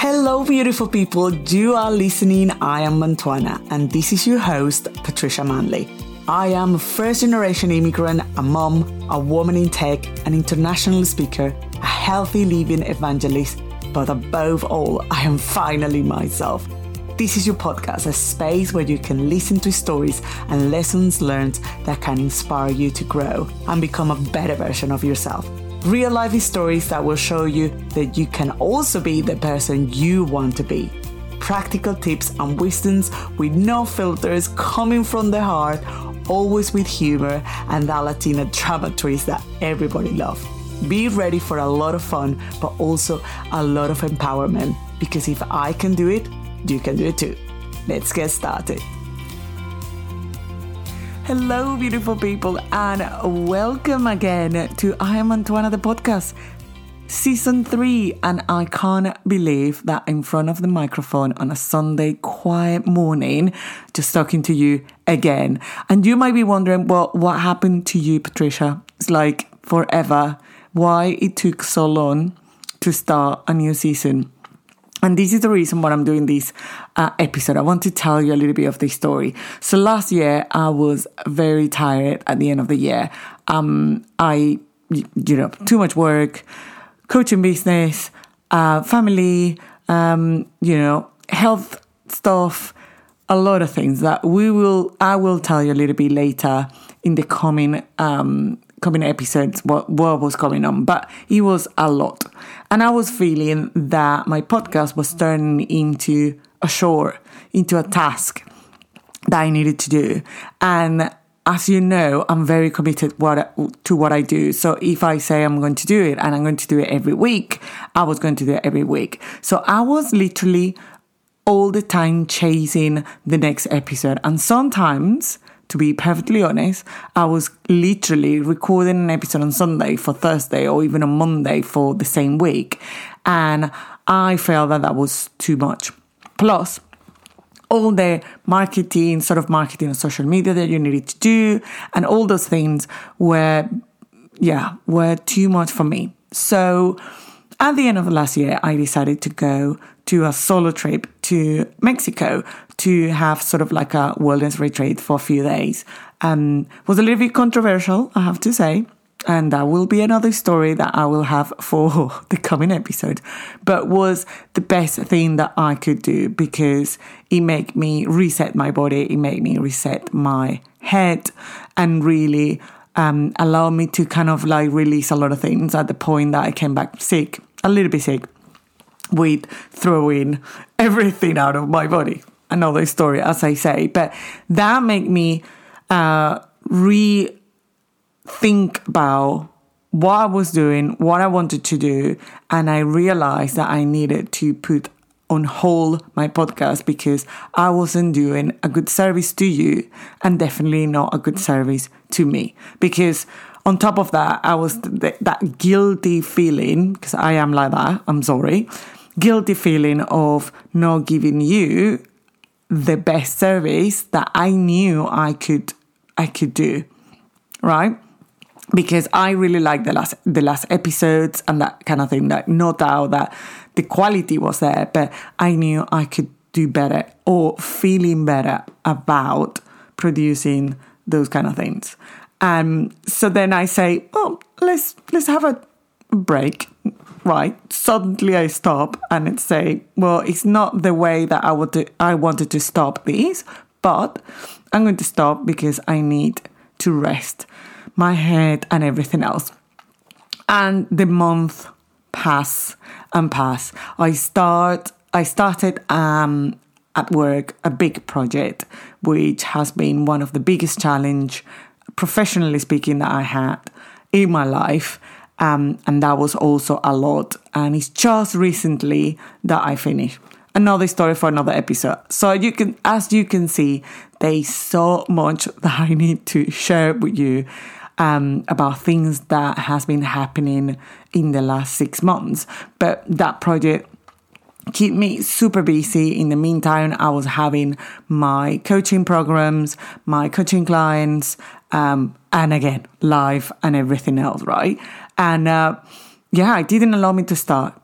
Hello, beautiful people. You are listening. I am Mantuana, and this is your host, Patricia Manley. I am a first generation immigrant, a mom, a woman in tech, an international speaker, a healthy living evangelist, but above all, I am finally myself. This is your podcast, a space where you can listen to stories and lessons learned that can inspire you to grow and become a better version of yourself real life stories that will show you that you can also be the person you want to be. Practical tips and wisdoms with no filters coming from the heart, always with humor and that Latina drama twist that everybody loves. Be ready for a lot of fun, but also a lot of empowerment because if I can do it, you can do it too. Let's get started. Hello, beautiful people, and welcome again to I Am Mantuana the podcast, season three. And I can't believe that in front of the microphone on a Sunday quiet morning, just talking to you again. And you might be wondering, well, what happened to you, Patricia? It's like forever. Why it took so long to start a new season? And this is the reason why I'm doing this uh, episode. I want to tell you a little bit of the story. So last year, I was very tired at the end of the year. Um, I, you know, too much work, coaching business, uh, family, um, you know, health stuff, a lot of things that we will, I will tell you a little bit later in the coming, um, coming episodes what, what was going on, but it was a lot. And I was feeling that my podcast was turning into a chore, into a task that I needed to do. And as you know, I'm very committed what, to what I do. So if I say I'm going to do it and I'm going to do it every week, I was going to do it every week. So I was literally all the time chasing the next episode. And sometimes to be perfectly honest, I was literally recording an episode on Sunday for Thursday or even on Monday for the same week. And I felt that that was too much. Plus, all the marketing, sort of marketing on social media that you needed to do, and all those things were, yeah, were too much for me. So, at the end of last year, I decided to go to a solo trip to Mexico to have sort of like a wellness retreat for a few days. Um, was a little bit controversial, I have to say. And that will be another story that I will have for the coming episode. But was the best thing that I could do because it made me reset my body, it made me reset my head, and really um, allow me to kind of like release a lot of things at the point that I came back sick, a little bit sick, with throwing everything out of my body. Another story, as I say, but that made me uh, rethink about what I was doing, what I wanted to do, and I realized that I needed to put on hold my podcast because I wasn't doing a good service to you and definitely not a good service to me. Because on top of that, I was th- that guilty feeling, because I am like that, I'm sorry, guilty feeling of not giving you the best service that I knew I could I could do. Right? Because I really liked the last the last episodes and that kind of thing. Like no doubt that the quality was there, but I knew I could do better or feeling better about producing those kind of things. Um, so then I say, oh, let's let's have a break, right? Suddenly I stop and it say, well, it's not the way that I would I wanted to stop these, but I'm going to stop because I need to rest my head and everything else. And the month pass and pass. I start I started um, at work a big project which has been one of the biggest challenge professionally speaking that I had in my life. Um, and that was also a lot. And it's just recently that I finished. Another story for another episode. So you can, as you can see, there's so much that I need to share with you um, about things that has been happening in the last six months. But that project keep me super busy. In the meantime, I was having my coaching programs, my coaching clients, um, and again, live and everything else, right? And uh, yeah, it didn't allow me to start.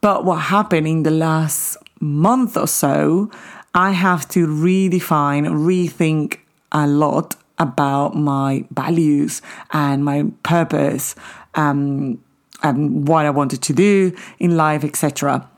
But what happened in the last month or so, I have to redefine, rethink a lot about my values and my purpose um, and what I wanted to do in life, etc.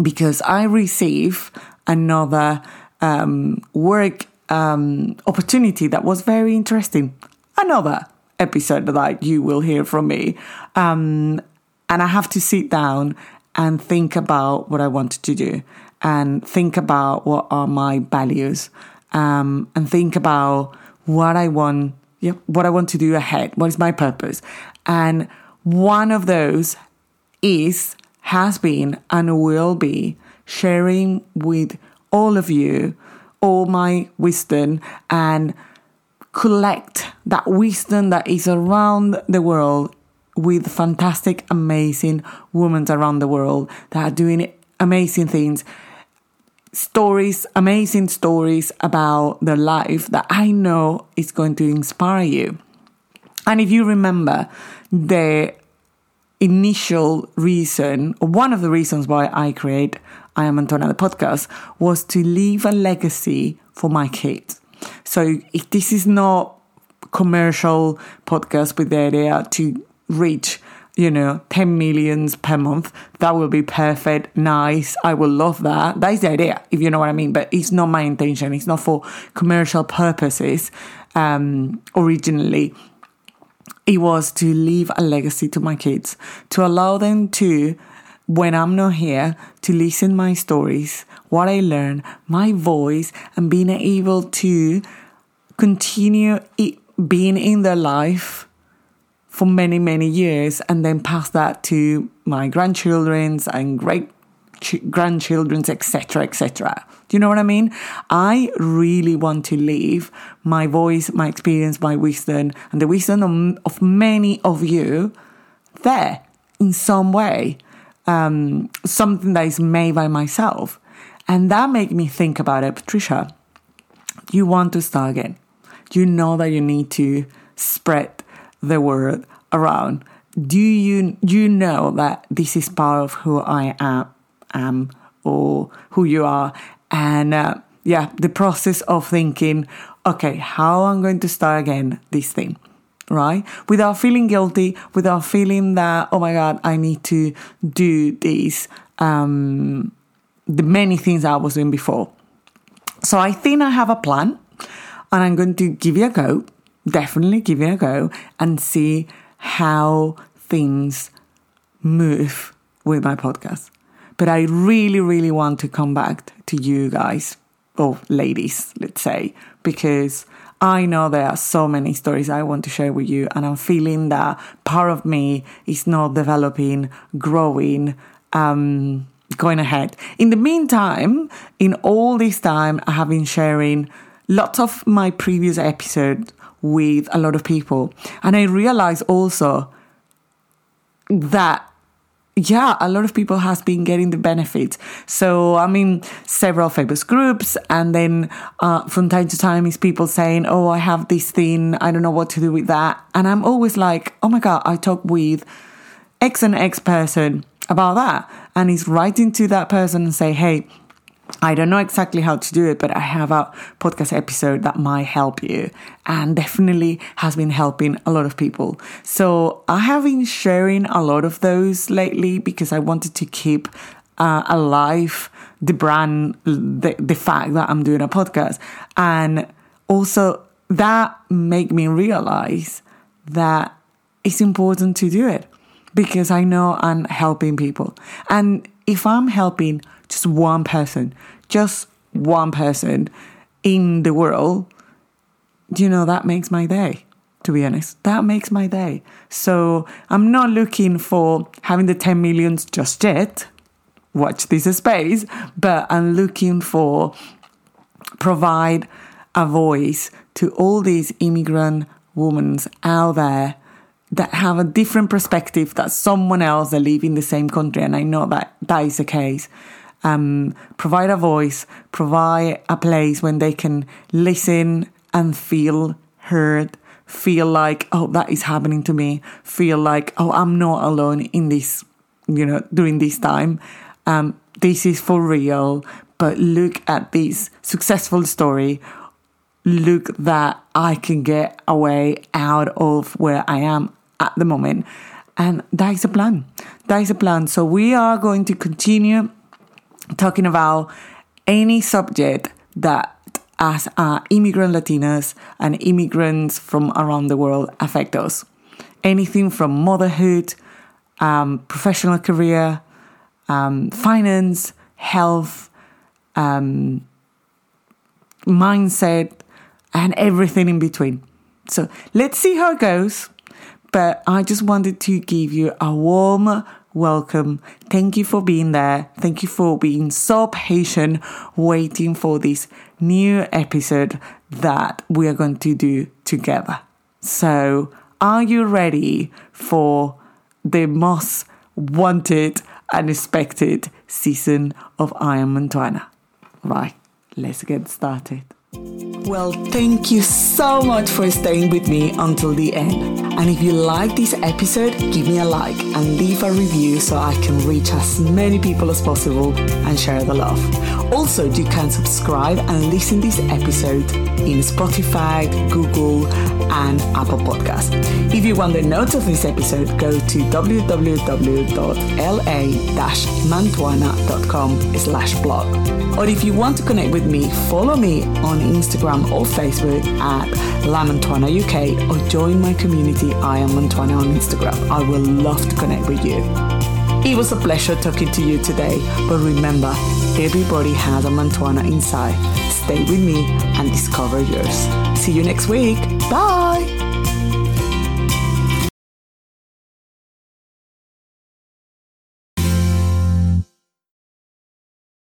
Because I receive another um, work um, opportunity that was very interesting. Another episode that you will hear from me. Um, and I have to sit down and think about what I wanted to do and think about what are my values um, and think about what I want, yeah, what I want to do ahead. What is my purpose? And one of those is, has been, and will be sharing with all of you all my wisdom and collect that wisdom that is around the world with fantastic, amazing women around the world that are doing amazing things. Stories, amazing stories about their life that I know is going to inspire you. And if you remember, the initial reason, one of the reasons why I create I Am Mantuana the podcast, was to leave a legacy for my kids. So if this is not commercial podcast with the idea to reach you know 10 millions per month that will be perfect nice i will love that that is the idea if you know what i mean but it's not my intention it's not for commercial purposes um originally it was to leave a legacy to my kids to allow them to when i'm not here to listen my stories what i learn my voice and being able to continue being in their life for many, many years and then pass that to my grandchildren's and great grandchildren's, etc., etc. Do you know what I mean? I really want to leave my voice, my experience, my wisdom, and the wisdom of, of many of you there in some way. Um, something that is made by myself. And that made me think about it. Patricia, you want to start again you know that you need to spread the word around. Do you you know that this is part of who I am, am or who you are? And uh, yeah, the process of thinking, okay, how I'm going to start again this thing, right? Without feeling guilty, without feeling that oh my god, I need to do these um, the many things I was doing before. So I think I have a plan and I'm going to give it a go, definitely give it a go, and see how things move with my podcast. But I really, really want to come back to you guys, or ladies, let's say, because I know there are so many stories I want to share with you, and I'm feeling that part of me is not developing, growing, um, going ahead. In the meantime, in all this time, I have been sharing lots of my previous episode with a lot of people. And I realized also that yeah, a lot of people has been getting the benefits. So i mean, several famous groups, and then uh, from time to time, is people saying, "Oh, I have this thing. I don't know what to do with that," and I'm always like, "Oh my god, I talk with X and X person about that," and he's writing to that person and say, "Hey." I don't know exactly how to do it, but I have a podcast episode that might help you and definitely has been helping a lot of people. So I have been sharing a lot of those lately because I wanted to keep uh, alive the brand, the, the fact that I'm doing a podcast. And also that made me realize that it's important to do it because I know I'm helping people. And if I'm helping just one person, just one person in the world, you know, that makes my day, to be honest. That makes my day. So I'm not looking for having the 10 millions just yet. Watch this space, but I'm looking for provide a voice to all these immigrant women out there that have a different perspective that someone else that live in the same country and i know that that is the case um, provide a voice, provide a place when they can listen and feel heard, feel like, oh, that is happening to me, feel like, oh, I'm not alone in this you know, during this time. Um, this is for real, but look at this successful story. Look that I can get away out of where I am at the moment. And that is a plan. That is a plan. So we are going to continue talking about any subject that as uh, immigrant Latinas and immigrants from around the world affect us. Anything from motherhood, um, professional career, um, finance, health, um, mindset, and everything in between. So let's see how it goes. But I just wanted to give you a warm welcome. Thank you for being there. Thank you for being so patient waiting for this new episode that we are going to do together. So, are you ready for the most wanted and expected season of I Am Mantuana? Right, let's get started. Well, thank you so much for staying with me until the end. And if you like this episode, give me a like and leave a review so I can reach as many people as possible and share the love. Also, you can subscribe and listen this episode in Spotify, Google, and Apple Podcast. If you want the notes of this episode, go to www.la-mantuana.com slash blog. Or if you want to connect with me, follow me on Instagram or Facebook at Lamantuana UK or join my community I am Mantuana on Instagram. I will love to connect with you. It was a pleasure talking to you today, but remember, everybody has a Mantuana inside. Stay with me and discover yours. See you next week. Bye.